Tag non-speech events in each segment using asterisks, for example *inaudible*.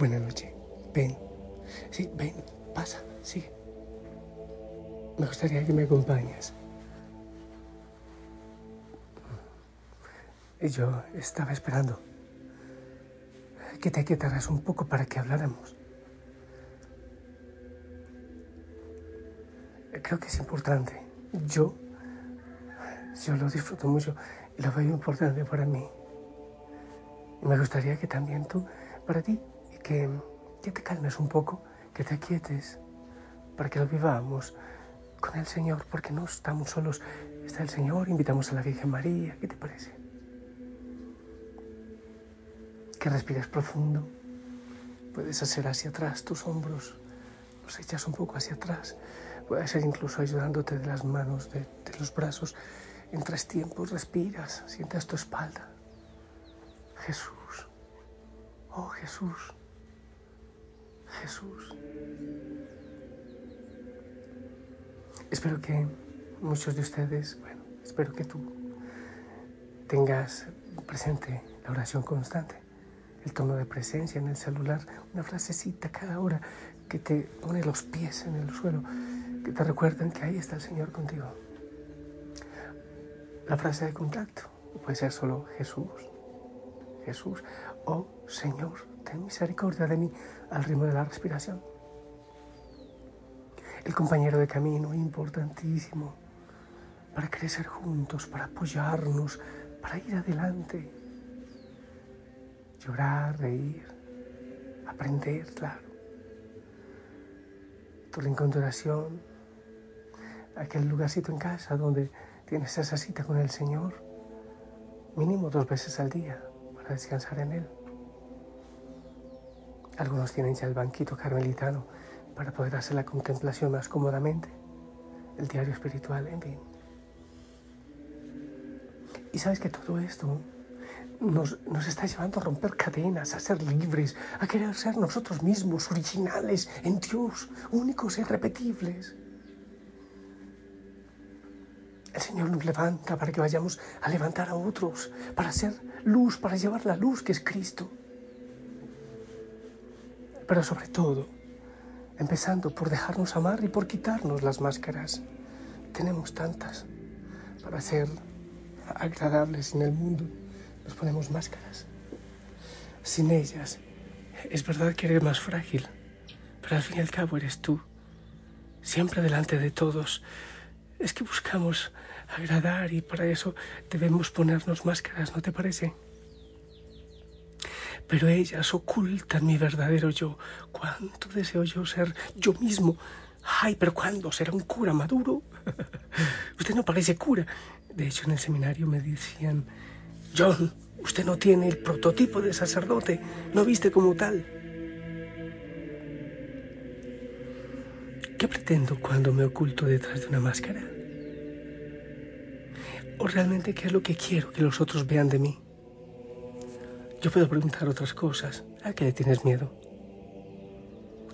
Buenas noches. Ven. Sí, ven. Pasa. Sigue. Me gustaría que me acompañes. Y yo estaba esperando que te quitaras un poco para que habláramos. Creo que es importante. Yo, yo lo disfruto mucho y lo veo importante para mí. Me gustaría que también tú, para ti, que, te calmes un poco, que te aquietes, para que lo vivamos con el Señor, porque no estamos solos. Está el Señor, invitamos a la Virgen María. ¿Qué te parece? que respires profundo. Puedes hacer hacia atrás tus hombros, los echas un poco hacia atrás. Puede ser incluso ayudándote de las manos, de, de los brazos. En tres tiempos respiras, sientes tu espalda. Jesús, oh Jesús, Jesús. Espero que muchos de ustedes, bueno, espero que tú tengas presente la oración constante el tono de presencia en el celular, una frasecita cada hora que te pone los pies en el suelo, que te recuerdan que ahí está el Señor contigo. La frase de contacto puede ser solo Jesús, Jesús, o Señor, ten misericordia de mí al ritmo de la respiración. El compañero de camino, importantísimo, para crecer juntos, para apoyarnos, para ir adelante llorar, reír, aprender, claro. Tu rincón de oración, aquel lugarcito en casa donde tienes esa cita con el Señor, mínimo dos veces al día para descansar en Él. Algunos tienen ya el banquito carmelitano para poder hacer la contemplación más cómodamente, el diario espiritual, en fin. Y sabes que todo esto nos, está llevando a romper cadenas, a ser libres, a querer ser nosotros mismos, originales en Dios, únicos e irrepetibles. El Señor nos levanta para que vayamos a levantar a otros, para ser luz, para llevar la luz que es Cristo. Pero sobre todo, empezando por dejarnos amar y por quitarnos las máscaras. Tenemos tantas para ser agradables en el mundo nos ponemos máscaras. Sin ellas, es verdad que eres más frágil, pero al fin y al cabo eres tú, siempre delante de todos. Es que buscamos agradar y para eso debemos ponernos máscaras, ¿no te parece? Pero ellas ocultan mi verdadero yo. ¿Cuánto deseo yo ser yo mismo? Ay, pero ¿cuándo será un cura maduro? *laughs* Usted no parece cura. De hecho, en el seminario me decían, John, usted no tiene el prototipo de sacerdote, no viste como tal. ¿Qué pretendo cuando me oculto detrás de una máscara? ¿O realmente qué es lo que quiero que los otros vean de mí? Yo puedo preguntar otras cosas. ¿A qué le tienes miedo?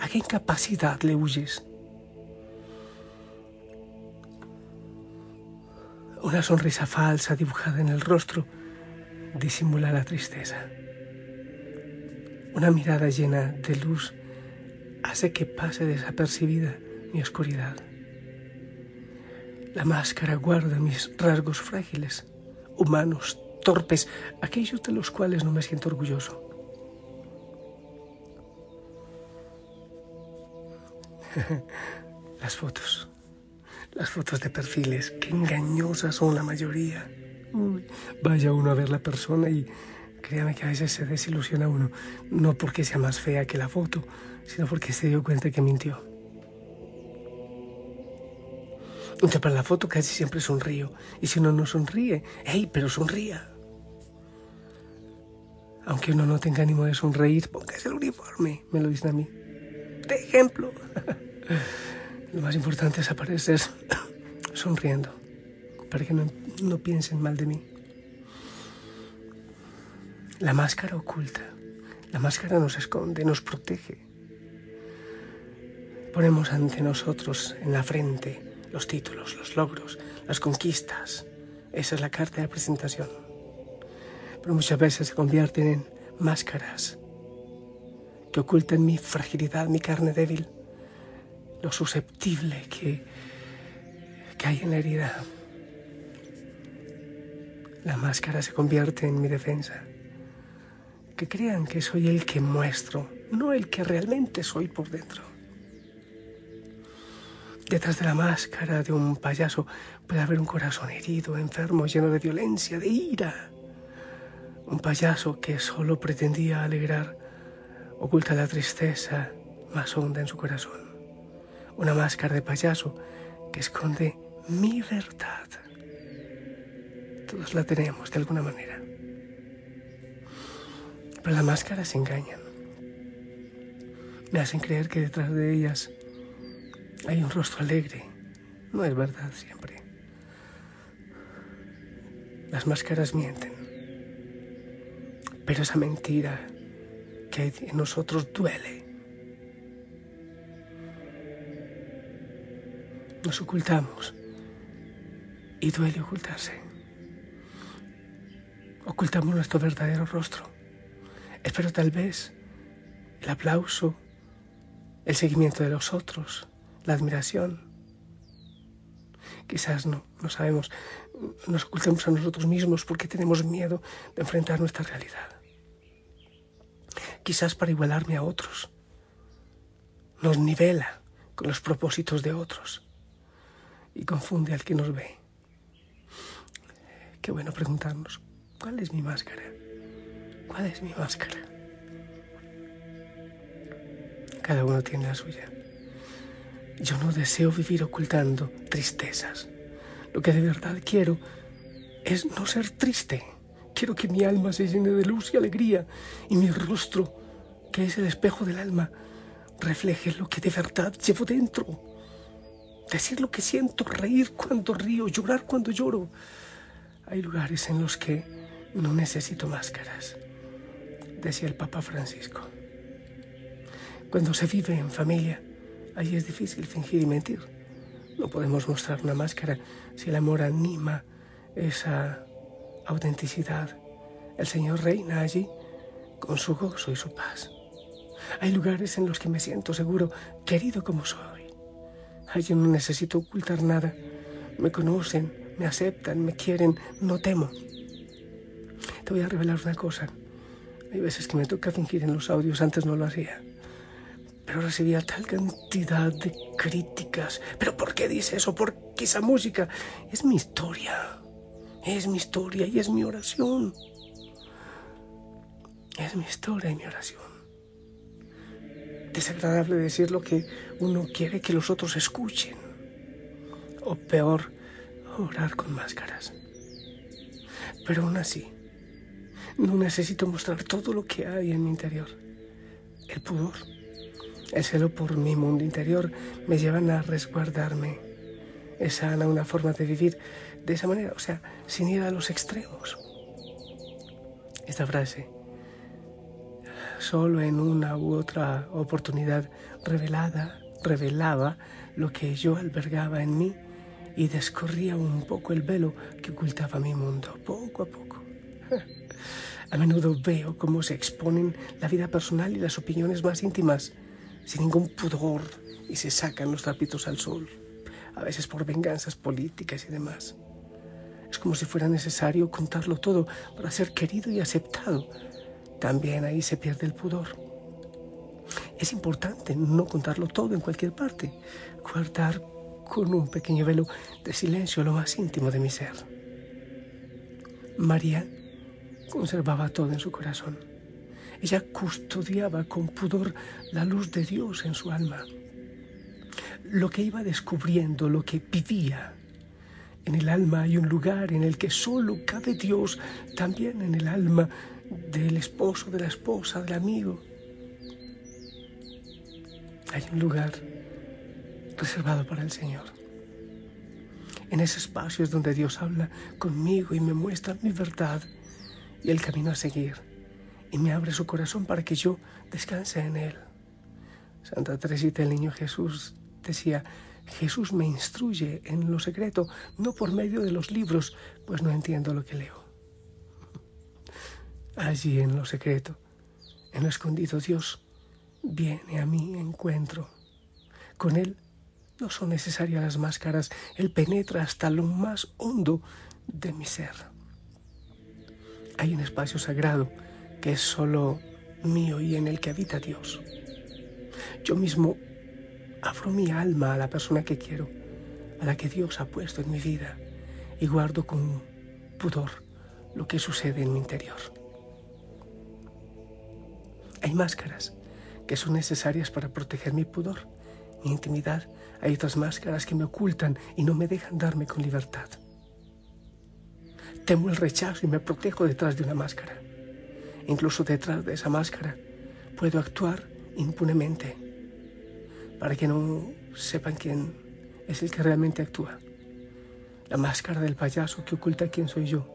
¿A qué incapacidad le huyes? Una sonrisa falsa dibujada en el rostro disimula la tristeza. Una mirada llena de luz hace que pase desapercibida mi oscuridad. La máscara guarda mis rasgos frágiles, humanos, torpes, aquellos de los cuales no me siento orgulloso. *laughs* las fotos, las fotos de perfiles, qué engañosas son la mayoría vaya uno a ver la persona y créame que a veces se desilusiona uno, no porque sea más fea que la foto, sino porque se dio cuenta que mintió. Entonces, para la foto casi siempre sonrío. Y si uno no sonríe, ¡hey, pero sonría! Aunque uno no tenga ánimo de sonreír, póngase el uniforme, me lo dicen a mí. De ejemplo. *laughs* Lo más importante es aparecer *coughs* sonriendo para que no, piensen mal de mí. La máscara oculta, la máscara nos esconde, nos protege. Ponemos ante nosotros en la frente los títulos, los logros, las conquistas. Esa es la carta de presentación. Pero muchas veces se convierten en máscaras que oculten mi fragilidad, mi carne débil, lo susceptible que, que hay en la herida. La máscara se convierte en mi defensa. Que crean que soy el que muestro, no el que realmente soy por dentro. Detrás de la máscara de un payaso puede haber un corazón herido, enfermo, lleno de violencia, de ira. Un payaso que solo pretendía alegrar oculta la tristeza más honda en su corazón. Una máscara de payaso que esconde mi verdad. Todos la tenemos de alguna manera. Pero las máscaras engañan. Me hacen creer que detrás de ellas hay un rostro alegre. No es verdad siempre. Las máscaras mienten. Pero esa mentira que en nosotros duele. Nos ocultamos y duele ocultarse. Ocultamos nuestro verdadero rostro. Espero tal vez el aplauso, el seguimiento de los otros, la admiración. Quizás no, no sabemos, nos ocultamos a nosotros mismos porque tenemos miedo de enfrentar nuestra realidad. Quizás para igualarme a otros. Nos nivela con los propósitos de otros y confunde al que nos ve. Qué bueno preguntarnos, ¿cuál es mi máscara? ¿Cuál es mi máscara? Cada uno tiene la suya. Yo no deseo vivir ocultando tristezas. Lo que de verdad quiero es no ser triste. Quiero que mi alma se llene de luz y alegría y mi rostro, que es el espejo del alma, refleje lo que de verdad llevo dentro. Decir lo que siento, reír cuando río, llorar cuando lloro. Hay lugares en los que no necesito máscaras, decía el Papa Francisco. Cuando se vive en familia, Allí es difícil fingir y mentir. No podemos mostrar una máscara si el amor anima esa autenticidad. El Señor reina allí con su gozo y su paz. Hay lugares en los que me siento seguro, querido como soy. Allí no necesito ocultar nada. Me conocen, me aceptan, me quieren, no temo. Te voy a revelar una cosa. Hay veces que me toca fingir en los audios, antes no lo hacía pero recibía tal cantidad de críticas. ¿Pero por qué dice eso? ¿Por qué esa música? Es mi historia. Es mi historia y es mi oración. Es mi historia y mi oración. Desagradable decir lo que uno quiere que los otros escuchen. O peor, orar con máscaras. Pero aún así, no necesito mostrar todo lo que hay en mi interior. El pudor el celo por mi mundo interior me llevan a resguardarme. Es sana una forma de vivir de esa manera, o sea, sin ir a los extremos. Esta frase, solo en una u otra oportunidad revelada, revelaba lo que yo albergaba en mí y descorría un poco el velo que ocultaba mi mundo, poco a poco. *laughs* A menudo veo cómo se exponen la vida personal y las opiniones más íntimas sin ningún pudor y se sacan los trapitos al sol, a veces por venganzas políticas y demás. Es como si fuera necesario contarlo todo para ser querido y aceptado. También ahí se pierde el pudor. Es importante no contarlo todo en cualquier parte, guardar con un pequeño velo de silencio lo más íntimo de mi ser. María conservaba todo en su corazón ella custodiaba con pudor la luz de Dios en su alma. Lo que iba descubriendo, lo que vivía. En el alma hay un lugar en el que solo cabe Dios, también en el alma del esposo, de la esposa, del amigo. Hay un lugar reservado para el Señor. En ese espacio es donde Dios habla conmigo y me muestra mi verdad y el camino a seguir y me abre su corazón para que yo descanse en él. Santa Teresita, el niño Jesús, decía, Jesús me instruye en lo secreto, no por medio de los libros, pues no entiendo lo que leo. *laughs* Allí en lo secreto, en lo escondido, Dios viene a mi encuentro. Con Él no son necesarias las máscaras, Él penetra hasta lo más hondo de mi ser. Hay un espacio sagrado que es solo mío y en el que habita Dios. Yo mismo abro mi alma a la persona que quiero, a la que Dios ha puesto en mi vida, y guardo con pudor lo que sucede en mi interior. Hay máscaras que son necesarias para proteger mi pudor, mi intimidad. Hay otras máscaras que me ocultan y no me dejan darme con libertad. Temo el rechazo y me protejo detrás de una máscara. Incluso detrás de esa máscara puedo actuar impunemente para que no sepan quién es el que realmente actúa. La máscara del payaso que oculta quién soy yo.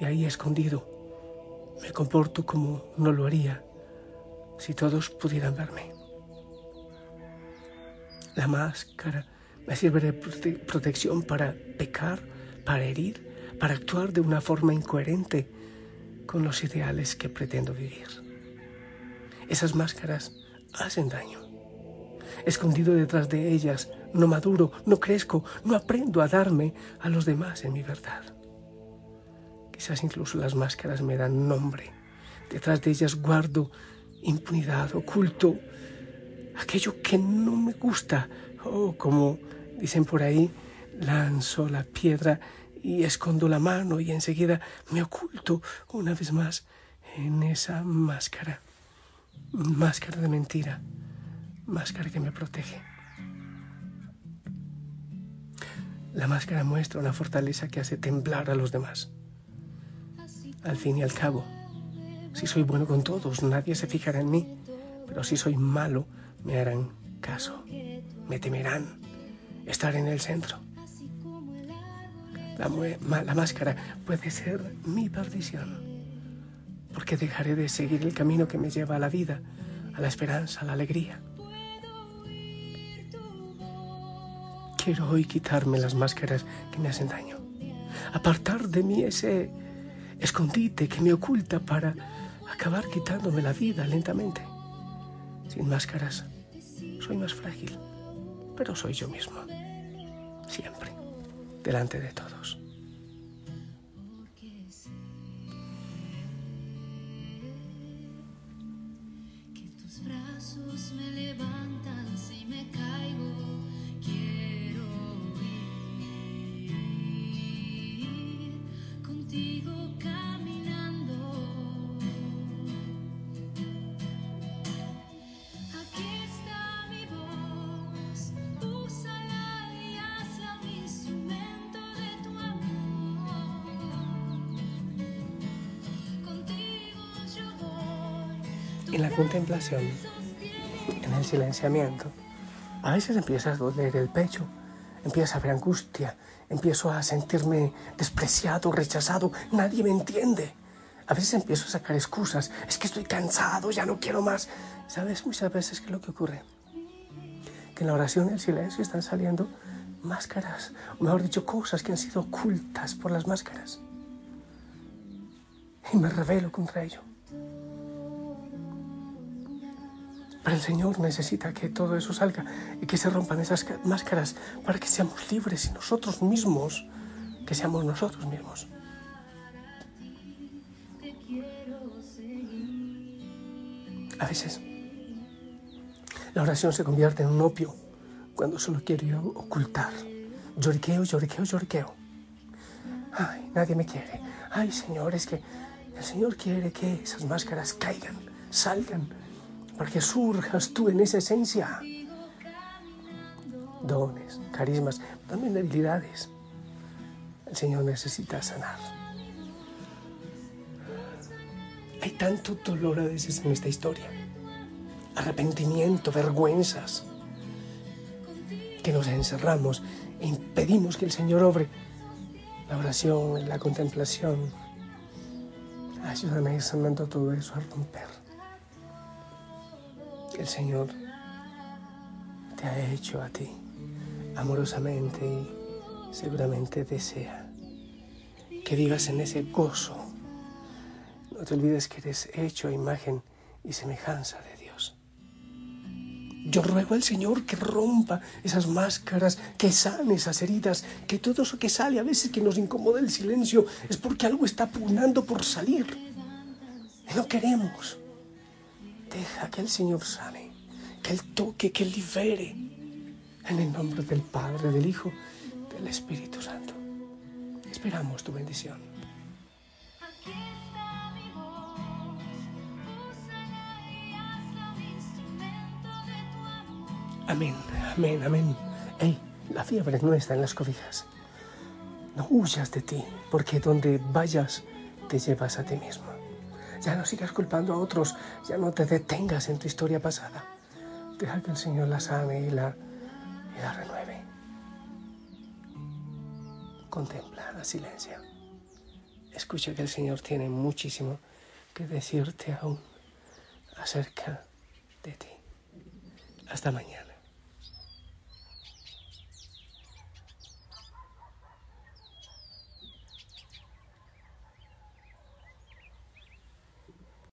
Y ahí escondido me comporto como no lo haría si todos pudieran verme. La máscara me sirve de protección para pecar, para herir, para actuar de una forma incoherente con los ideales que pretendo vivir. Esas máscaras hacen daño. Escondido detrás de ellas, no maduro, no crezco, no aprendo a darme a los demás en mi verdad. Quizás incluso las máscaras me dan nombre. Detrás de ellas guardo impunidad, oculto aquello que no me gusta. O como dicen por ahí, lanzo la piedra y escondo la mano y enseguida me oculto una vez más en esa máscara, máscara de mentira, máscara que me protege. La máscara muestra una fortaleza que hace temblar a los demás. Al fin y al cabo, si soy bueno con todos, nadie se fijará en mí, pero si soy malo, me harán caso, me temerán estar en el centro. La, máscara puede ser mi perdición, porque dejaré de seguir el camino que me lleva a la vida, a la esperanza, a la alegría. Quiero hoy quitarme las máscaras que me hacen daño, apartar de mí ese escondite que me oculta para acabar quitándome la vida lentamente. Sin máscaras, soy más frágil, pero soy yo mismo, siempre, delante de todos. En la contemplación, en el silenciamiento, a veces empieza a doler el pecho, empieza a haber angustia, empiezo a sentirme despreciado, rechazado, nadie me entiende. A veces empiezo a sacar excusas, es que estoy cansado, ya no quiero más. ¿Sabes muchas veces qué es lo que ocurre? Que en la oración y el silencio están saliendo máscaras, o mejor dicho, cosas que han sido ocultas por las máscaras. Y me revelo contra ello. Pero el Señor necesita que todo eso salga y que se rompan esas máscaras para que seamos libres y nosotros mismos, que seamos nosotros mismos. A veces la oración se convierte en un opio cuando solo quiero ocultar. Lloriqueo, lloriqueo, lloriqueo. Ay, nadie me quiere. Ay, Señor, es que el Señor quiere que esas máscaras caigan, salgan para que surjas tú en esa esencia. Dones, carismas, también debilidades. El Señor necesita sanar. Hay tanto dolor a veces en esta historia. Arrepentimiento, vergüenzas. Que nos encerramos e impedimos que el Señor obre. La oración, la contemplación. Ayúdame sanando todo eso a romper el Señor te ha hecho a ti amorosamente y seguramente desea que vivas en ese gozo. No te olvides que eres hecho a imagen y semejanza de Dios. Yo ruego al Señor que rompa esas máscaras, que sane esas heridas, que todo eso que sale a veces que nos incomoda el silencio es porque algo está pugnando por salir. Y no queremos. Deja que el Señor sane, que Él toque, que Él libere. En el nombre del Padre, del Hijo, del Espíritu Santo. Esperamos tu bendición. Amén, amén, amén. Ey, la fiebre no está en las cobijas. No huyas de ti, porque donde vayas te llevas a ti mismo. Ya no sigas culpando a otros, ya no te detengas en tu historia pasada. Deja que el Señor la sane y la, y la renueve. Contempla la silencio. Escucha que el Señor tiene muchísimo que decirte aún acerca de ti. Hasta mañana.